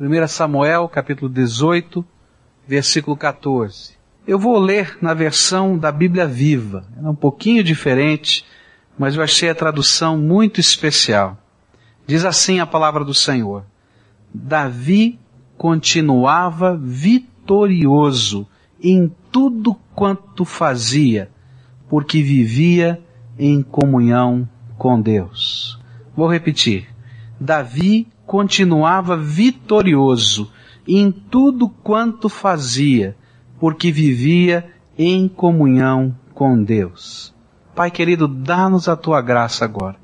1 Samuel, capítulo 18, versículo 14. Eu vou ler na versão da Bíblia Viva. É um pouquinho diferente, mas eu achei a tradução muito especial. Diz assim a palavra do Senhor. Davi continuava vitorioso em tudo quanto fazia, porque vivia em comunhão com Deus. Vou repetir. Davi continuava vitorioso em tudo quanto fazia, porque vivia em comunhão com Deus. Pai querido, dá-nos a tua graça agora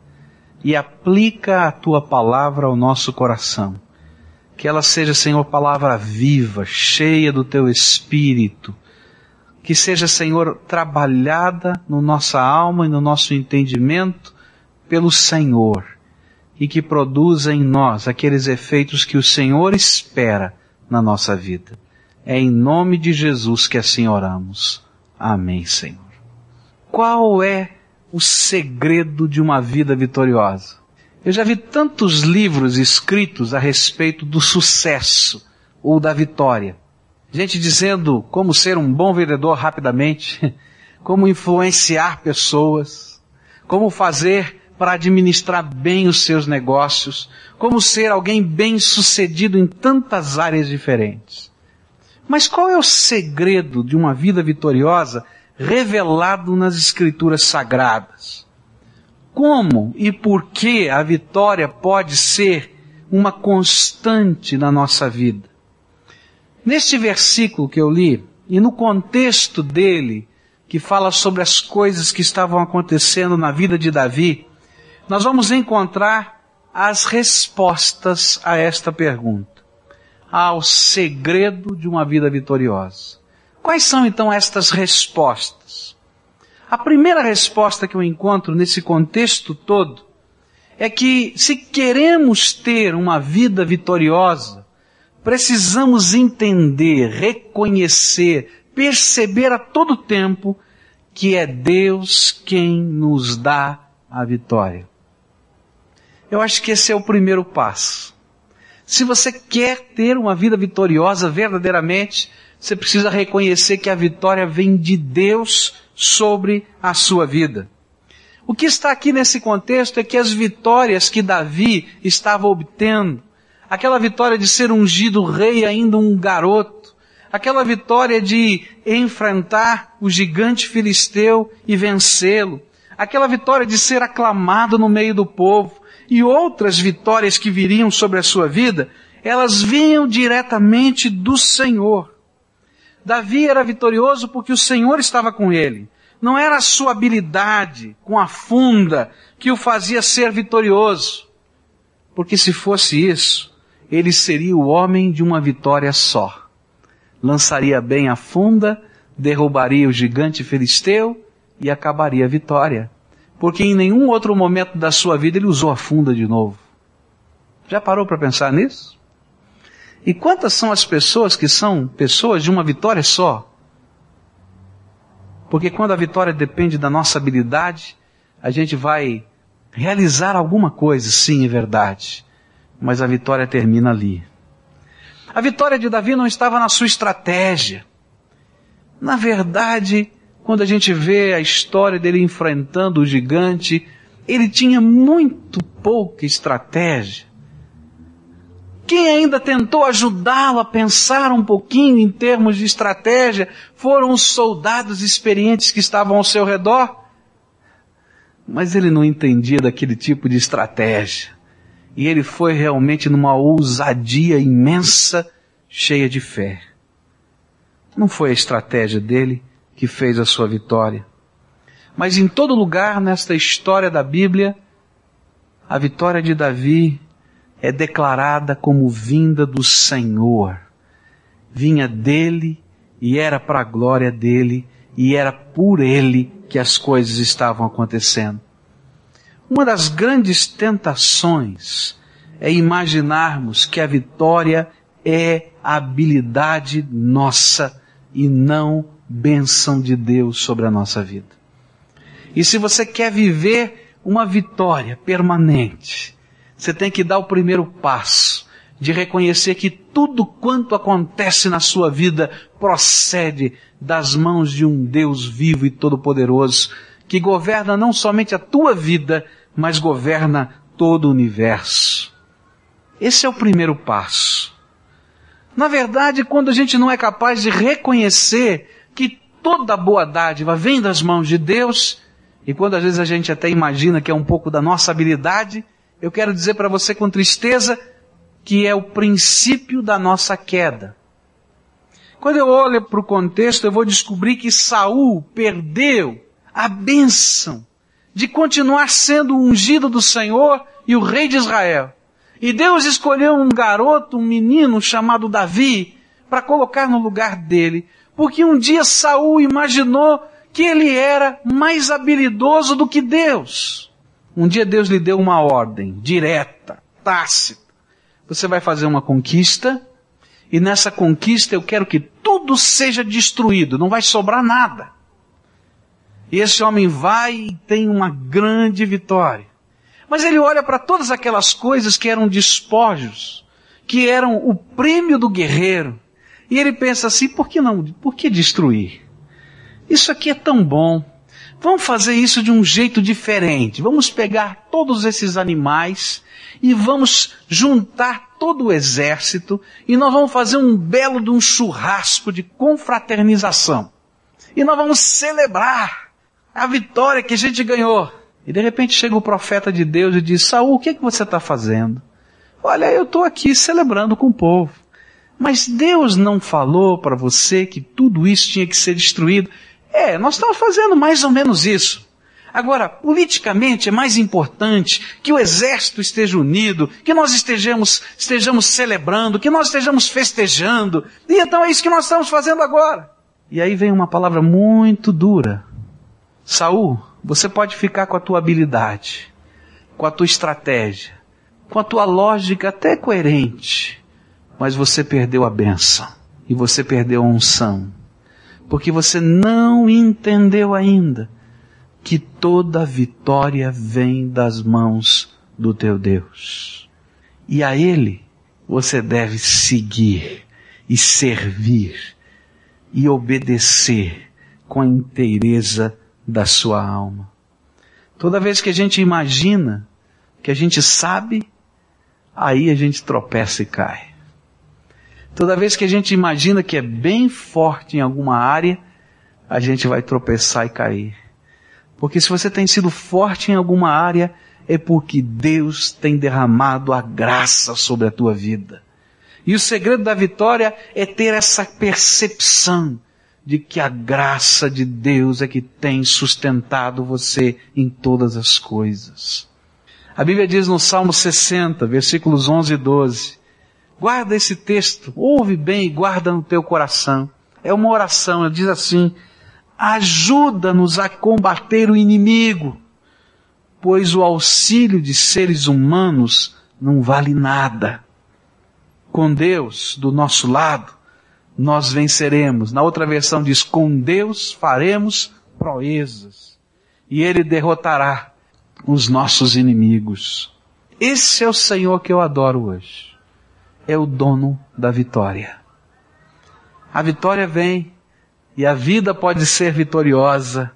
e aplica a tua palavra ao nosso coração. Que ela seja, Senhor, palavra viva, cheia do teu espírito. Que seja, Senhor, trabalhada no nossa alma e no nosso entendimento pelo Senhor e que produza em nós aqueles efeitos que o Senhor espera na nossa vida. É em nome de Jesus que assim oramos. Amém, Senhor. Qual é o segredo de uma vida vitoriosa? Eu já vi tantos livros escritos a respeito do sucesso ou da vitória. Gente dizendo como ser um bom vendedor rapidamente, como influenciar pessoas, como fazer para administrar bem os seus negócios, como ser alguém bem sucedido em tantas áreas diferentes. Mas qual é o segredo de uma vida vitoriosa revelado nas Escrituras Sagradas? Como e por que a vitória pode ser uma constante na nossa vida? Neste versículo que eu li, e no contexto dele, que fala sobre as coisas que estavam acontecendo na vida de Davi, nós vamos encontrar as respostas a esta pergunta. Ao segredo de uma vida vitoriosa. Quais são então estas respostas? A primeira resposta que eu encontro nesse contexto todo é que se queremos ter uma vida vitoriosa, precisamos entender, reconhecer, perceber a todo tempo que é Deus quem nos dá a vitória. Eu acho que esse é o primeiro passo. Se você quer ter uma vida vitoriosa verdadeiramente, você precisa reconhecer que a vitória vem de Deus sobre a sua vida. O que está aqui nesse contexto é que as vitórias que Davi estava obtendo, aquela vitória de ser ungido rei ainda um garoto, aquela vitória de enfrentar o gigante filisteu e vencê-lo, aquela vitória de ser aclamado no meio do povo, e outras vitórias que viriam sobre a sua vida, elas vinham diretamente do Senhor. Davi era vitorioso porque o Senhor estava com ele. Não era a sua habilidade com a funda que o fazia ser vitorioso. Porque se fosse isso, ele seria o homem de uma vitória só. Lançaria bem a funda, derrubaria o gigante filisteu e acabaria a vitória porque em nenhum outro momento da sua vida ele usou a funda de novo. Já parou para pensar nisso? E quantas são as pessoas que são pessoas de uma vitória só? Porque quando a vitória depende da nossa habilidade, a gente vai realizar alguma coisa, sim, é verdade. Mas a vitória termina ali. A vitória de Davi não estava na sua estratégia. Na verdade, quando a gente vê a história dele enfrentando o gigante, ele tinha muito pouca estratégia. Quem ainda tentou ajudá-lo a pensar um pouquinho em termos de estratégia foram os soldados experientes que estavam ao seu redor. Mas ele não entendia daquele tipo de estratégia. E ele foi realmente numa ousadia imensa, cheia de fé. Não foi a estratégia dele, que fez a sua vitória. Mas em todo lugar nesta história da Bíblia, a vitória de Davi é declarada como vinda do Senhor. Vinha dele e era para a glória dele e era por ele que as coisas estavam acontecendo. Uma das grandes tentações é imaginarmos que a vitória é a habilidade nossa e não bênção de Deus sobre a nossa vida. E se você quer viver uma vitória permanente, você tem que dar o primeiro passo de reconhecer que tudo quanto acontece na sua vida procede das mãos de um Deus vivo e todo-poderoso, que governa não somente a tua vida, mas governa todo o universo. Esse é o primeiro passo. Na verdade, quando a gente não é capaz de reconhecer que toda boa dádiva vem das mãos de Deus, e quando às vezes a gente até imagina que é um pouco da nossa habilidade, eu quero dizer para você com tristeza que é o princípio da nossa queda. Quando eu olho para o contexto, eu vou descobrir que Saul perdeu a bênção de continuar sendo o ungido do Senhor e o rei de Israel. E Deus escolheu um garoto, um menino chamado Davi, para colocar no lugar dele, porque um dia Saul imaginou que ele era mais habilidoso do que Deus. Um dia Deus lhe deu uma ordem direta, tácita. Você vai fazer uma conquista, e nessa conquista eu quero que tudo seja destruído, não vai sobrar nada. E esse homem vai e tem uma grande vitória. Mas ele olha para todas aquelas coisas que eram despojos, que eram o prêmio do guerreiro, e ele pensa assim, por que não, por que destruir? Isso aqui é tão bom. Vamos fazer isso de um jeito diferente. Vamos pegar todos esses animais e vamos juntar todo o exército e nós vamos fazer um belo de um churrasco de confraternização. E nós vamos celebrar a vitória que a gente ganhou. E de repente chega o profeta de Deus e diz, Saul, o que, é que você está fazendo? Olha, eu estou aqui celebrando com o povo. Mas Deus não falou para você que tudo isso tinha que ser destruído. É, nós estamos fazendo mais ou menos isso. Agora, politicamente é mais importante que o exército esteja unido, que nós estejamos, estejamos celebrando, que nós estejamos festejando. E então é isso que nós estamos fazendo agora. E aí vem uma palavra muito dura Saul, você pode ficar com a tua habilidade, com a tua estratégia, com a tua lógica até coerente, mas você perdeu a benção e você perdeu a unção, porque você não entendeu ainda que toda vitória vem das mãos do teu Deus. E a Ele você deve seguir e servir e obedecer com a inteireza da sua alma. Toda vez que a gente imagina, que a gente sabe, aí a gente tropeça e cai. Toda vez que a gente imagina que é bem forte em alguma área, a gente vai tropeçar e cair. Porque se você tem sido forte em alguma área, é porque Deus tem derramado a graça sobre a tua vida. E o segredo da vitória é ter essa percepção de que a graça de Deus é que tem sustentado você em todas as coisas. A Bíblia diz no Salmo 60, versículos 11 e 12, guarda esse texto, ouve bem e guarda no teu coração. É uma oração, ela diz assim, ajuda-nos a combater o inimigo, pois o auxílio de seres humanos não vale nada. Com Deus do nosso lado, nós venceremos. Na outra versão diz, com Deus faremos proezas. E Ele derrotará os nossos inimigos. Esse é o Senhor que eu adoro hoje. É o dono da vitória. A vitória vem e a vida pode ser vitoriosa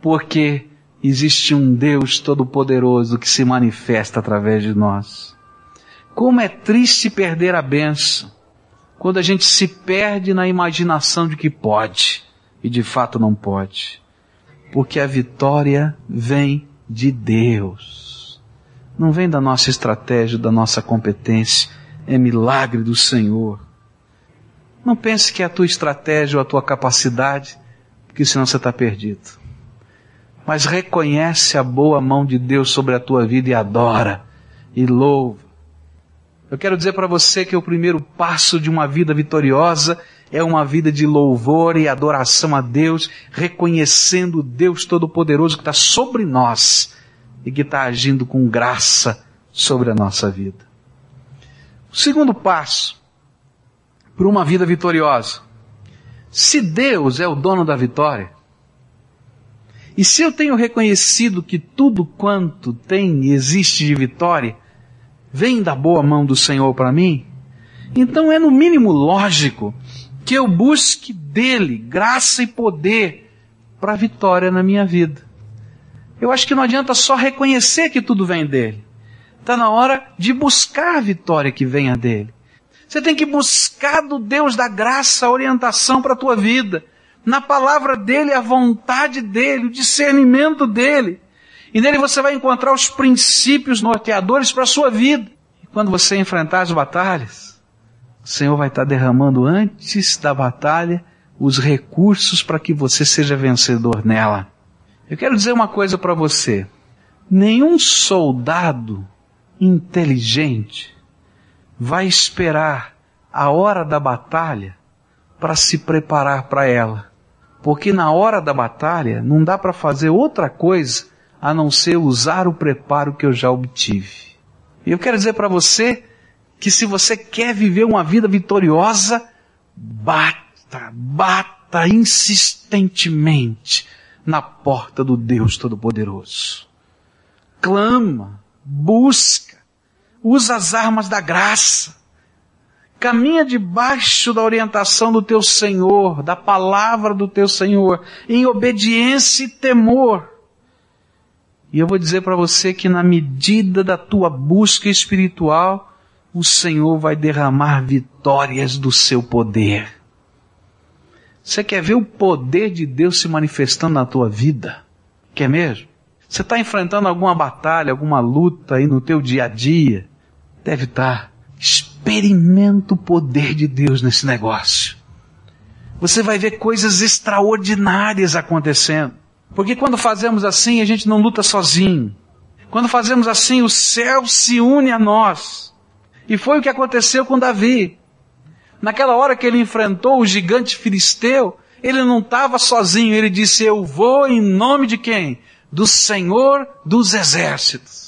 porque existe um Deus todo-poderoso que se manifesta através de nós. Como é triste perder a benção quando a gente se perde na imaginação de que pode e de fato não pode. Porque a vitória vem de Deus. Não vem da nossa estratégia, da nossa competência. É milagre do Senhor. Não pense que é a tua estratégia ou a tua capacidade, porque senão você está perdido. Mas reconhece a boa mão de Deus sobre a tua vida e adora e louva eu quero dizer para você que o primeiro passo de uma vida vitoriosa é uma vida de louvor e adoração a Deus, reconhecendo o Deus Todo-Poderoso que está sobre nós e que está agindo com graça sobre a nossa vida. Segundo passo para uma vida vitoriosa. Se Deus é o dono da vitória, e se eu tenho reconhecido que tudo quanto tem e existe de vitória, vem da boa mão do Senhor para mim, Então é no mínimo lógico que eu busque dele graça e poder para a vitória na minha vida. Eu acho que não adianta só reconhecer que tudo vem dele. Está na hora de buscar a vitória que venha dele. Você tem que buscar do Deus da graça a orientação para a tua vida. Na palavra dele, a vontade dele, o discernimento dele. E nele você vai encontrar os princípios norteadores para a sua vida. E quando você enfrentar as batalhas, o Senhor vai estar derramando antes da batalha os recursos para que você seja vencedor nela. Eu quero dizer uma coisa para você. Nenhum soldado inteligente vai esperar a hora da batalha para se preparar para ela. Porque na hora da batalha não dá para fazer outra coisa a não ser usar o preparo que eu já obtive. E eu quero dizer para você que se você quer viver uma vida vitoriosa, bata, bata insistentemente na porta do Deus Todo-Poderoso. Clama, busca, usa as armas da graça. Caminha debaixo da orientação do teu Senhor, da palavra do teu Senhor, em obediência e temor. E eu vou dizer para você que na medida da tua busca espiritual, o Senhor vai derramar vitórias do seu poder. Você quer ver o poder de Deus se manifestando na tua vida? Quer mesmo? Você está enfrentando alguma batalha, alguma luta aí no teu dia a dia? Deve estar. Experimenta o poder de Deus nesse negócio. Você vai ver coisas extraordinárias acontecendo. Porque quando fazemos assim, a gente não luta sozinho. Quando fazemos assim, o céu se une a nós. E foi o que aconteceu com Davi. Naquela hora que ele enfrentou o gigante filisteu, ele não estava sozinho, ele disse: Eu vou em nome de quem? Do Senhor dos Exércitos.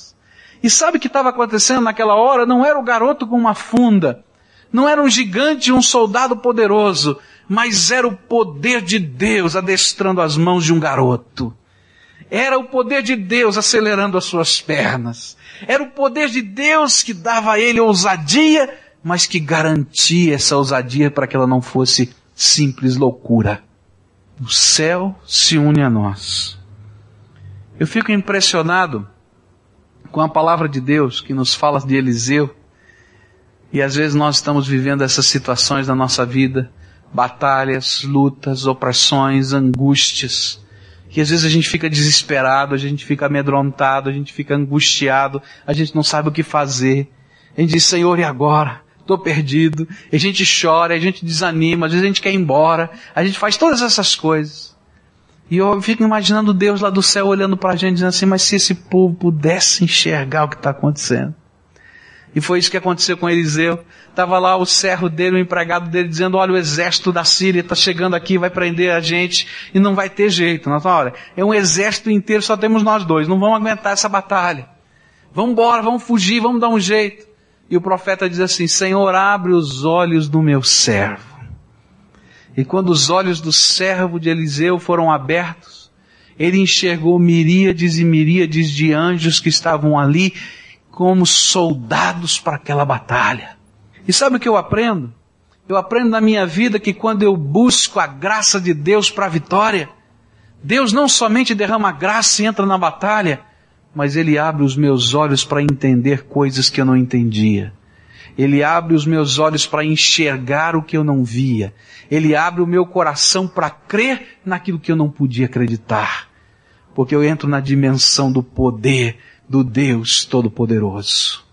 E sabe o que estava acontecendo naquela hora? Não era o garoto com uma funda, não era um gigante, um soldado poderoso, mas era o poder de Deus adestrando as mãos de um garoto. Era o poder de Deus acelerando as suas pernas. Era o poder de Deus que dava a ele ousadia mas que garantia essa ousadia para que ela não fosse simples loucura. O céu se une a nós. Eu fico impressionado com a palavra de Deus que nos fala de Eliseu. E às vezes nós estamos vivendo essas situações na nossa vida, batalhas, lutas, opressões, angústias. E às vezes a gente fica desesperado, a gente fica amedrontado, a gente fica angustiado, a gente não sabe o que fazer. A gente diz, Senhor, e agora? estou perdido, e a gente chora, a gente desanima, às vezes a gente quer ir embora, a gente faz todas essas coisas. E eu fico imaginando Deus lá do céu olhando para a gente dizendo assim, mas se esse povo pudesse enxergar o que está acontecendo. E foi isso que aconteceu com Eliseu. Estava lá o servo dele, o empregado dele, dizendo, olha, o exército da Síria está chegando aqui, vai prender a gente, e não vai ter jeito. Nós, olha, é um exército inteiro, só temos nós dois, não vamos aguentar essa batalha. Vamos embora, vamos fugir, vamos dar um jeito. E o profeta diz assim: Senhor, abre os olhos do meu servo. E quando os olhos do servo de Eliseu foram abertos, ele enxergou miríades e miríades de anjos que estavam ali como soldados para aquela batalha. E sabe o que eu aprendo? Eu aprendo na minha vida que quando eu busco a graça de Deus para a vitória, Deus não somente derrama graça e entra na batalha, mas Ele abre os meus olhos para entender coisas que eu não entendia. Ele abre os meus olhos para enxergar o que eu não via. Ele abre o meu coração para crer naquilo que eu não podia acreditar. Porque eu entro na dimensão do poder do Deus Todo-Poderoso.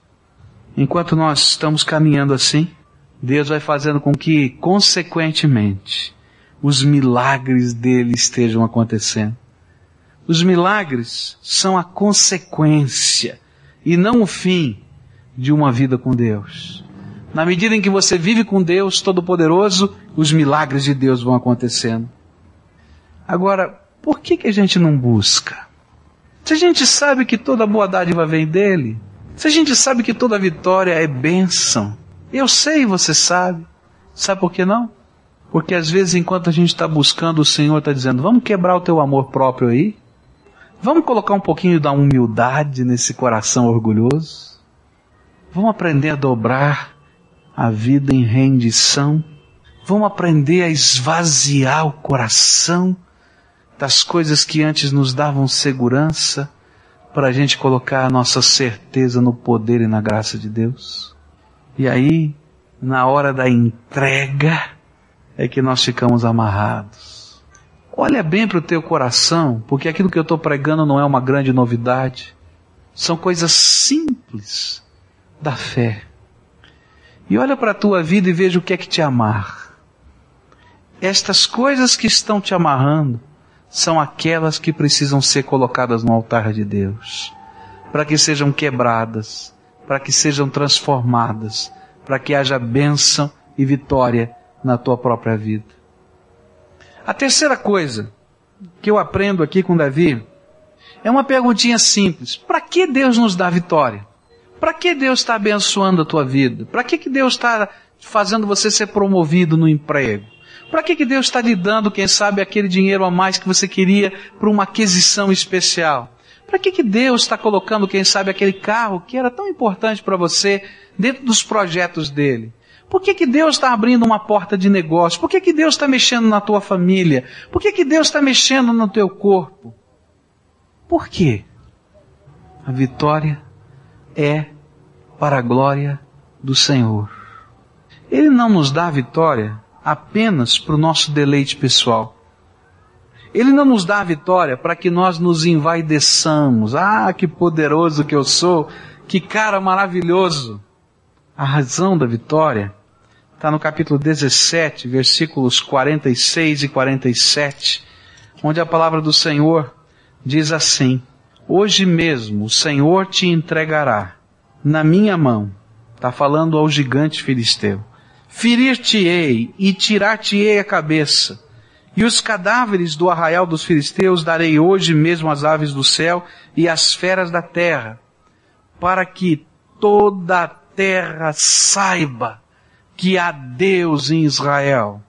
Enquanto nós estamos caminhando assim, Deus vai fazendo com que, consequentemente, os milagres dele estejam acontecendo. Os milagres são a consequência e não o fim de uma vida com Deus. Na medida em que você vive com Deus Todo-Poderoso, os milagres de Deus vão acontecendo. Agora, por que, que a gente não busca? Se a gente sabe que toda boa dádiva vem dele, se a gente sabe que toda vitória é bênção, eu sei, você sabe. Sabe por que não? Porque às vezes, enquanto a gente está buscando, o Senhor está dizendo: vamos quebrar o teu amor próprio aí? Vamos colocar um pouquinho da humildade nesse coração orgulhoso? Vamos aprender a dobrar a vida em rendição. Vamos aprender a esvaziar o coração das coisas que antes nos davam segurança, para a gente colocar a nossa certeza no poder e na graça de Deus. E aí, na hora da entrega, é que nós ficamos amarrados. Olha bem para o teu coração, porque aquilo que eu estou pregando não é uma grande novidade. São coisas simples da fé. E olha para a tua vida e veja o que é que te amarra. Estas coisas que estão te amarrando são aquelas que precisam ser colocadas no altar de Deus, para que sejam quebradas, para que sejam transformadas, para que haja bênção e vitória na tua própria vida. A terceira coisa que eu aprendo aqui com Davi é uma perguntinha simples: para que Deus nos dá vitória? Para que Deus está abençoando a tua vida? Para que, que Deus está fazendo você ser promovido no emprego? Para que, que Deus está lhe dando, quem sabe, aquele dinheiro a mais que você queria para uma aquisição especial? Para que, que Deus está colocando, quem sabe, aquele carro que era tão importante para você dentro dos projetos dele? Por que, que Deus está abrindo uma porta de negócio? Por que, que Deus está mexendo na tua família? Por que, que Deus está mexendo no teu corpo? Por quê? A vitória é para a glória do Senhor. Ele não nos dá vitória apenas para o nosso deleite pessoal. Ele não nos dá vitória para que nós nos envaideçamos. Ah, que poderoso que eu sou, que cara maravilhoso. A razão da vitória está no capítulo 17, versículos 46 e 47, onde a palavra do Senhor diz assim: Hoje mesmo o Senhor te entregará na minha mão. Está falando ao gigante filisteu. Ferir-te-ei e tirar-te-ei a cabeça. E os cadáveres do arraial dos filisteus darei hoje mesmo às aves do céu e às feras da terra, para que toda a terra saiba que há Deus em Israel,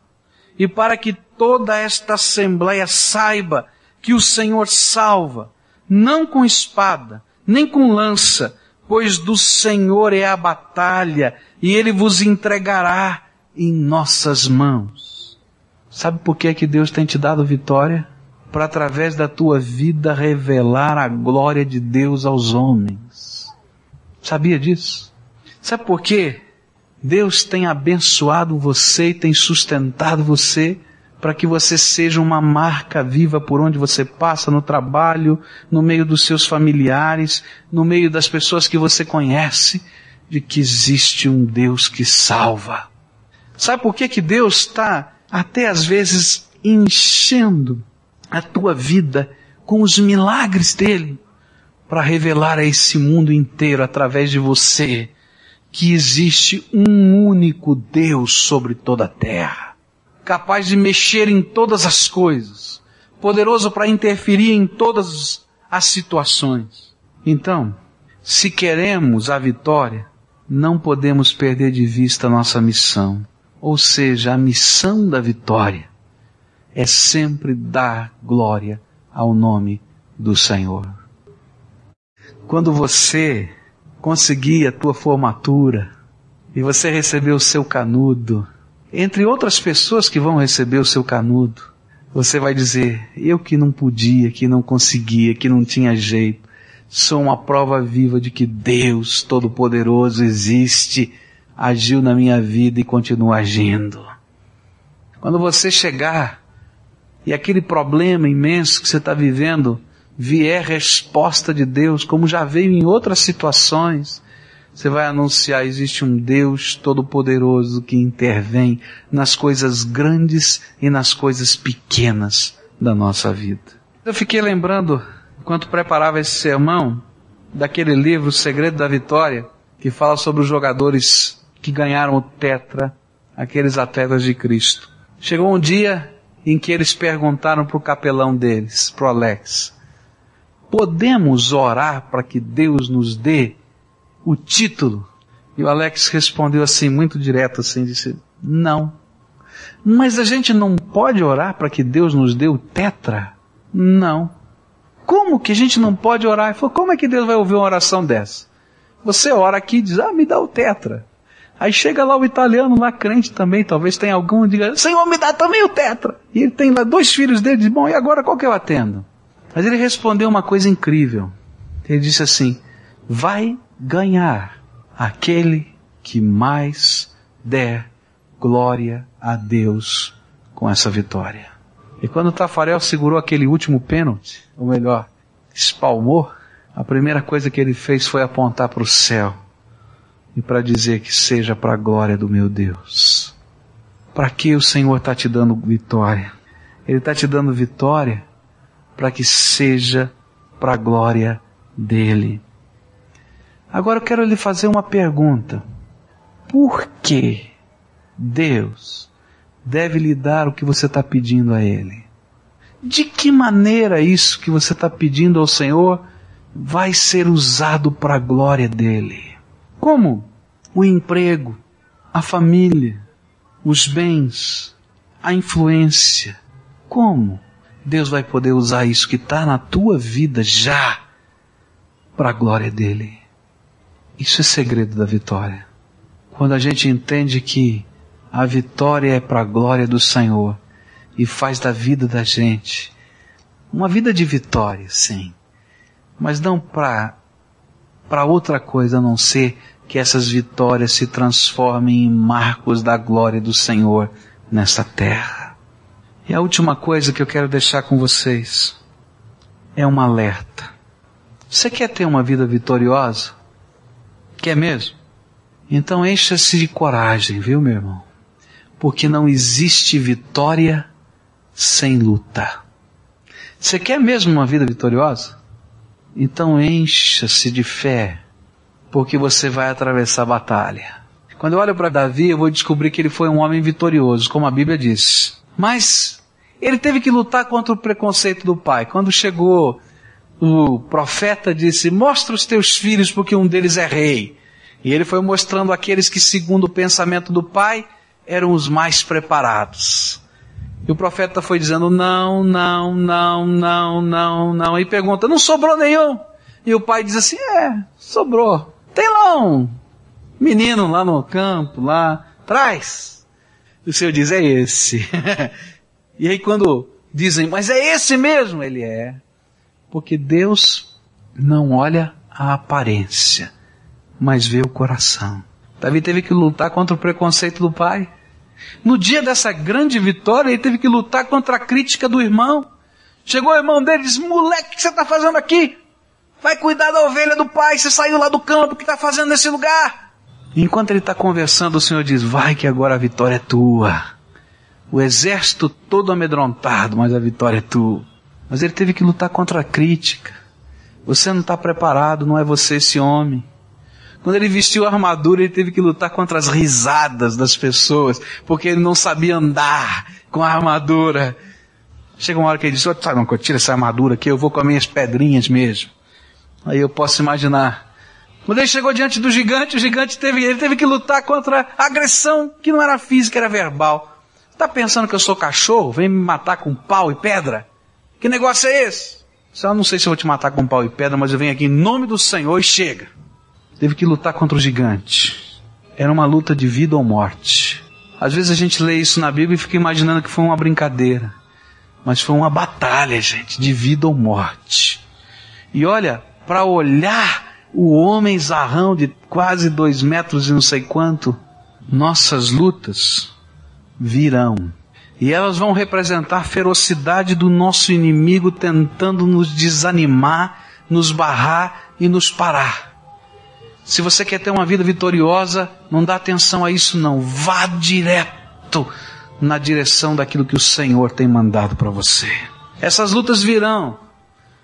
e para que toda esta assembleia saiba que o Senhor salva, não com espada, nem com lança, pois do Senhor é a batalha, e Ele vos entregará em nossas mãos. Sabe por que é que Deus tem te dado vitória? Para através da tua vida revelar a glória de Deus aos homens. Sabia disso? Sabe por quê? Deus tem abençoado você e tem sustentado você para que você seja uma marca viva por onde você passa, no trabalho, no meio dos seus familiares, no meio das pessoas que você conhece, de que existe um Deus que salva. Sabe por que, que Deus está até às vezes enchendo a tua vida com os milagres dele para revelar a esse mundo inteiro através de você que existe um único Deus sobre toda a terra, capaz de mexer em todas as coisas, poderoso para interferir em todas as situações. Então, se queremos a vitória, não podemos perder de vista nossa missão. Ou seja, a missão da vitória é sempre dar glória ao nome do Senhor. Quando você conseguir a tua formatura e você receber o seu canudo, entre outras pessoas que vão receber o seu canudo, você vai dizer: eu que não podia, que não conseguia, que não tinha jeito, sou uma prova viva de que Deus Todo-Poderoso existe agiu na minha vida e continua agindo. Quando você chegar e aquele problema imenso que você está vivendo vier resposta de Deus, como já veio em outras situações, você vai anunciar: existe um Deus todo-poderoso que intervém nas coisas grandes e nas coisas pequenas da nossa vida. Eu fiquei lembrando, enquanto preparava esse sermão, daquele livro O Segredo da Vitória, que fala sobre os jogadores que ganharam o tetra, aqueles atletas de Cristo. Chegou um dia em que eles perguntaram para o capelão deles, para o Alex, podemos orar para que Deus nos dê o título? E o Alex respondeu assim, muito direto assim, disse, não. Mas a gente não pode orar para que Deus nos dê o tetra? Não. Como que a gente não pode orar? Ele falou, como é que Deus vai ouvir uma oração dessa? Você ora aqui e diz, ah, me dá o tetra. Aí chega lá o italiano, lá crente também, talvez tenha algum que diga, Senhor, me dá também o tetra. E ele tem lá dois filhos dele, diz, bom, e agora qual que eu atendo? Mas ele respondeu uma coisa incrível. Ele disse assim, vai ganhar aquele que mais der glória a Deus com essa vitória. E quando Tafarel segurou aquele último pênalti, ou melhor, espalmou, a primeira coisa que ele fez foi apontar para o céu e para dizer que seja para a glória do meu Deus. Para que o Senhor está te dando vitória? Ele está te dando vitória para que seja para a glória dele. Agora eu quero lhe fazer uma pergunta. Por que Deus deve lhe dar o que você está pedindo a Ele? De que maneira isso que você está pedindo ao Senhor vai ser usado para a glória dele? Como? O emprego, a família, os bens, a influência. Como Deus vai poder usar isso que está na tua vida já para a glória dele? Isso é segredo da vitória. Quando a gente entende que a vitória é para a glória do Senhor e faz da vida da gente uma vida de vitória, sim, mas não para para outra coisa a não ser que essas vitórias se transformem em marcos da glória do Senhor nessa terra. E a última coisa que eu quero deixar com vocês é um alerta. Você quer ter uma vida vitoriosa? Quer mesmo? Então encha-se de coragem, viu, meu irmão? Porque não existe vitória sem luta. Você quer mesmo uma vida vitoriosa? Então encha-se de fé porque você vai atravessar a batalha. Quando eu olho para Davi, eu vou descobrir que ele foi um homem vitorioso, como a Bíblia diz. Mas ele teve que lutar contra o preconceito do pai. Quando chegou o profeta disse: "Mostra os teus filhos, porque um deles é rei". E ele foi mostrando aqueles que, segundo o pensamento do pai, eram os mais preparados. E o profeta foi dizendo: "Não, não, não, não, não, não". E pergunta: "Não sobrou nenhum?" E o pai diz assim: "É, sobrou". Tem lá um menino lá no campo, lá, traz. E o Senhor diz, é esse. e aí quando dizem, mas é esse mesmo? Ele é. Porque Deus não olha a aparência, mas vê o coração. Davi teve que lutar contra o preconceito do pai. No dia dessa grande vitória, ele teve que lutar contra a crítica do irmão. Chegou o irmão dele e disse, moleque, o que você está fazendo aqui? Vai cuidar da ovelha do pai, você saiu lá do campo, o que está fazendo nesse lugar? Enquanto ele está conversando, o Senhor diz, vai que agora a vitória é tua. O exército todo amedrontado, mas a vitória é tua. Mas ele teve que lutar contra a crítica. Você não está preparado, não é você esse homem. Quando ele vestiu a armadura, ele teve que lutar contra as risadas das pessoas, porque ele não sabia andar com a armadura. Chega uma hora que ele diz, sabe, não, tira essa armadura aqui, eu vou com as minhas pedrinhas mesmo. Aí eu posso imaginar. Quando ele chegou diante do gigante, o gigante teve, ele teve que lutar contra a agressão que não era física, era verbal. Está pensando que eu sou cachorro? Vem me matar com pau e pedra? Que negócio é esse? Eu não sei se eu vou te matar com pau e pedra, mas eu venho aqui em nome do Senhor e chega. Teve que lutar contra o gigante. Era uma luta de vida ou morte. Às vezes a gente lê isso na Bíblia e fica imaginando que foi uma brincadeira. Mas foi uma batalha, gente, de vida ou morte. E olha, para olhar o homem zarrão de quase dois metros e não sei quanto, nossas lutas virão. E elas vão representar a ferocidade do nosso inimigo tentando nos desanimar, nos barrar e nos parar. Se você quer ter uma vida vitoriosa, não dá atenção a isso não. Vá direto na direção daquilo que o Senhor tem mandado para você. Essas lutas virão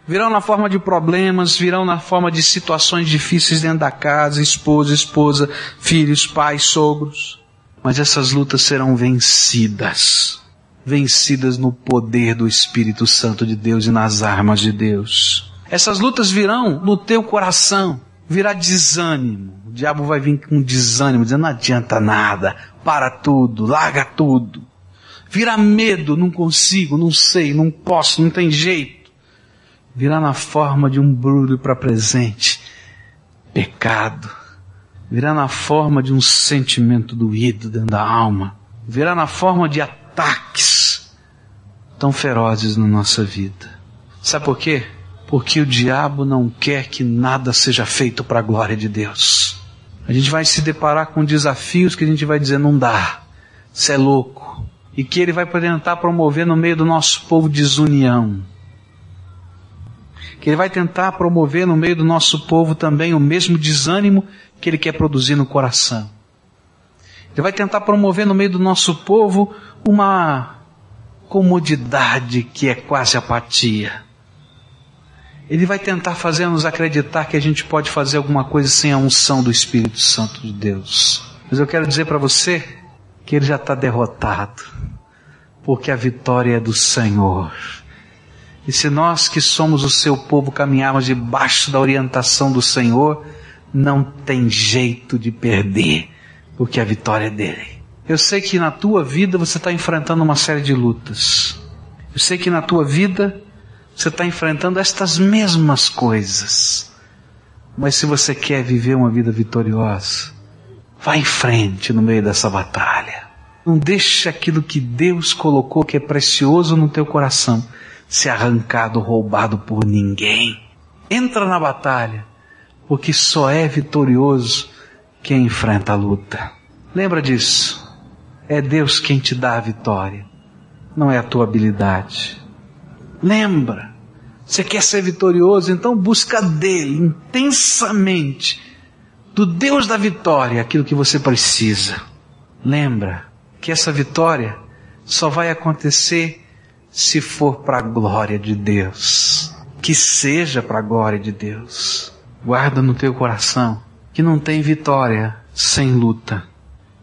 virão na forma de problemas, virão na forma de situações difíceis dentro da casa, esposa, esposa, filhos, pais, sogros. Mas essas lutas serão vencidas. Vencidas no poder do Espírito Santo de Deus e nas armas de Deus. Essas lutas virão no teu coração. Virá desânimo. O diabo vai vir com desânimo, dizendo não adianta nada, para tudo, larga tudo. Virá medo, não consigo, não sei, não posso, não tem jeito virá na forma de um brulho para presente. Pecado. virá na forma de um sentimento doído dentro da alma, virá na forma de ataques tão ferozes na nossa vida. Sabe por quê? Porque o diabo não quer que nada seja feito para a glória de Deus. A gente vai se deparar com desafios que a gente vai dizer não dá, você é louco, e que ele vai tentar promover no meio do nosso povo desunião que ele vai tentar promover no meio do nosso povo também o mesmo desânimo que ele quer produzir no coração. Ele vai tentar promover no meio do nosso povo uma comodidade que é quase apatia. Ele vai tentar fazer-nos acreditar que a gente pode fazer alguma coisa sem a unção do Espírito Santo de Deus. Mas eu quero dizer para você que ele já está derrotado, porque a vitória é do Senhor. E se nós que somos o seu povo caminharmos debaixo da orientação do Senhor, não tem jeito de perder, porque a vitória é dele. Eu sei que na tua vida você está enfrentando uma série de lutas. Eu sei que na tua vida você está enfrentando estas mesmas coisas. Mas se você quer viver uma vida vitoriosa, vá em frente no meio dessa batalha. Não deixe aquilo que Deus colocou que é precioso no teu coração ser arrancado, roubado por ninguém. Entra na batalha, porque só é vitorioso quem enfrenta a luta. Lembra disso. É Deus quem te dá a vitória, não é a tua habilidade. Lembra. Você quer ser vitorioso, então busca dele intensamente, do Deus da vitória, aquilo que você precisa. Lembra que essa vitória só vai acontecer se for para a glória de Deus. Que seja para a glória de Deus. Guarda no teu coração que não tem vitória sem luta.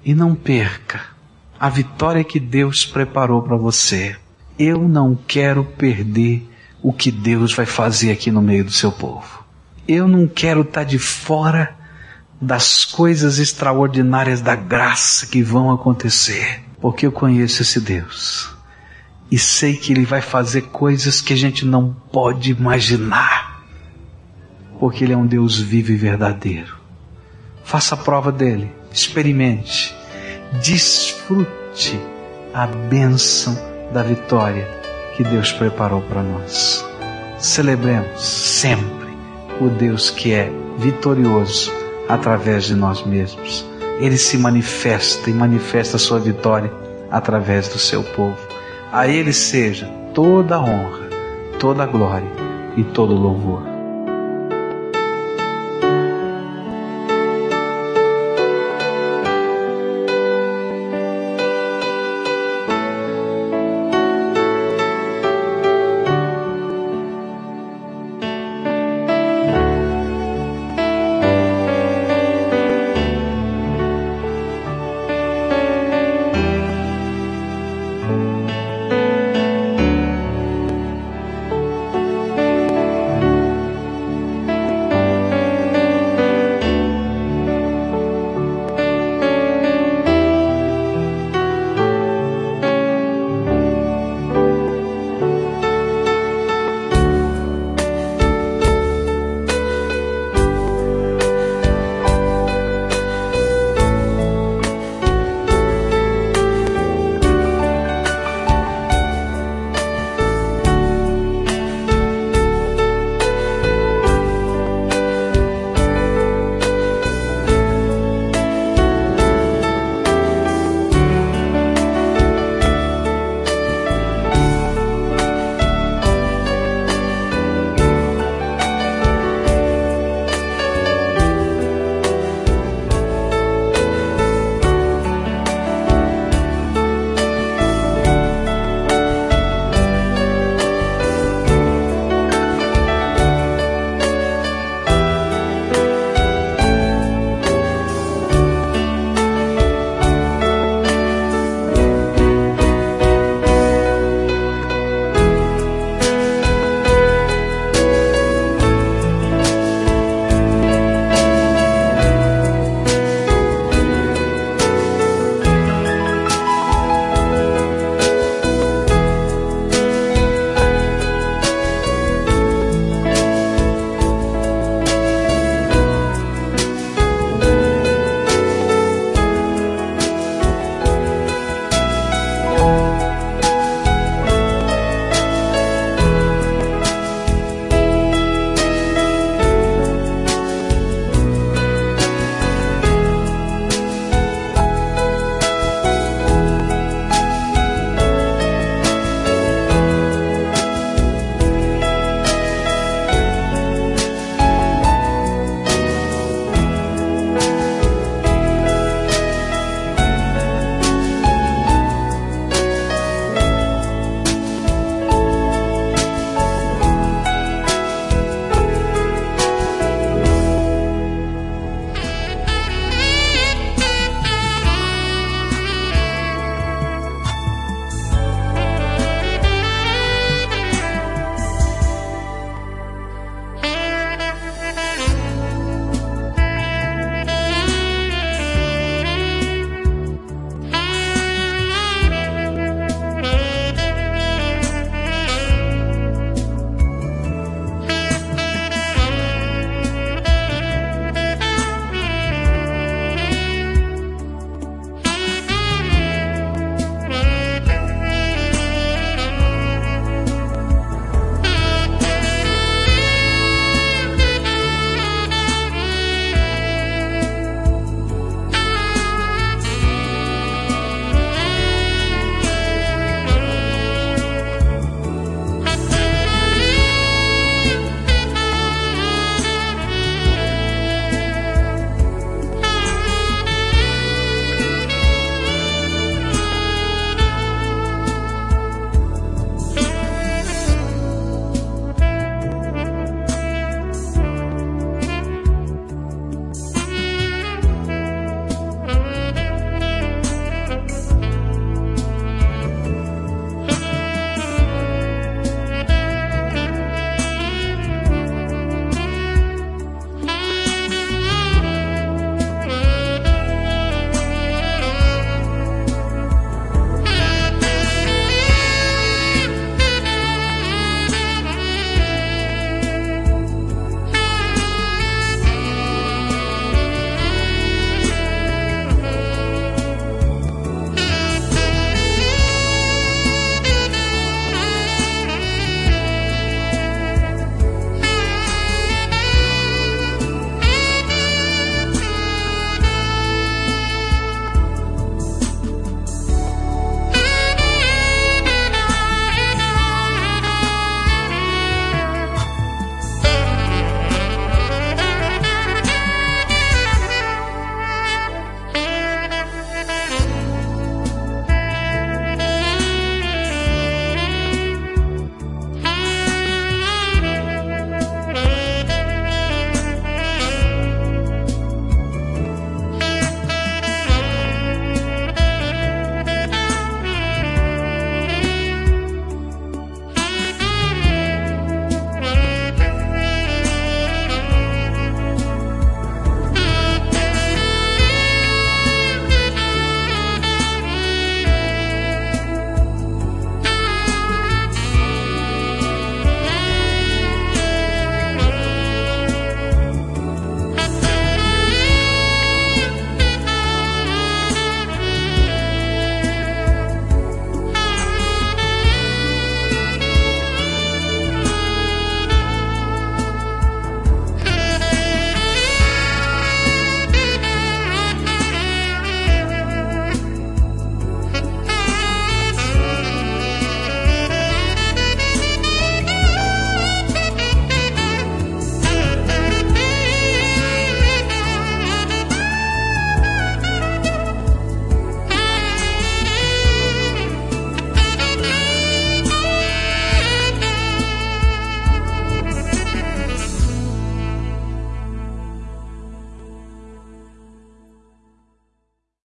E não perca a vitória que Deus preparou para você. Eu não quero perder o que Deus vai fazer aqui no meio do seu povo. Eu não quero estar tá de fora das coisas extraordinárias da graça que vão acontecer, porque eu conheço esse Deus e sei que Ele vai fazer coisas que a gente não pode imaginar, porque Ele é um Deus vivo e verdadeiro. Faça a prova dele, experimente, desfrute a bênção da vitória que Deus preparou para nós. Celebremos sempre o Deus que é vitorioso através de nós mesmos. Ele se manifesta e manifesta a sua vitória através do seu povo. A Ele seja toda a honra, toda a glória e todo o louvor.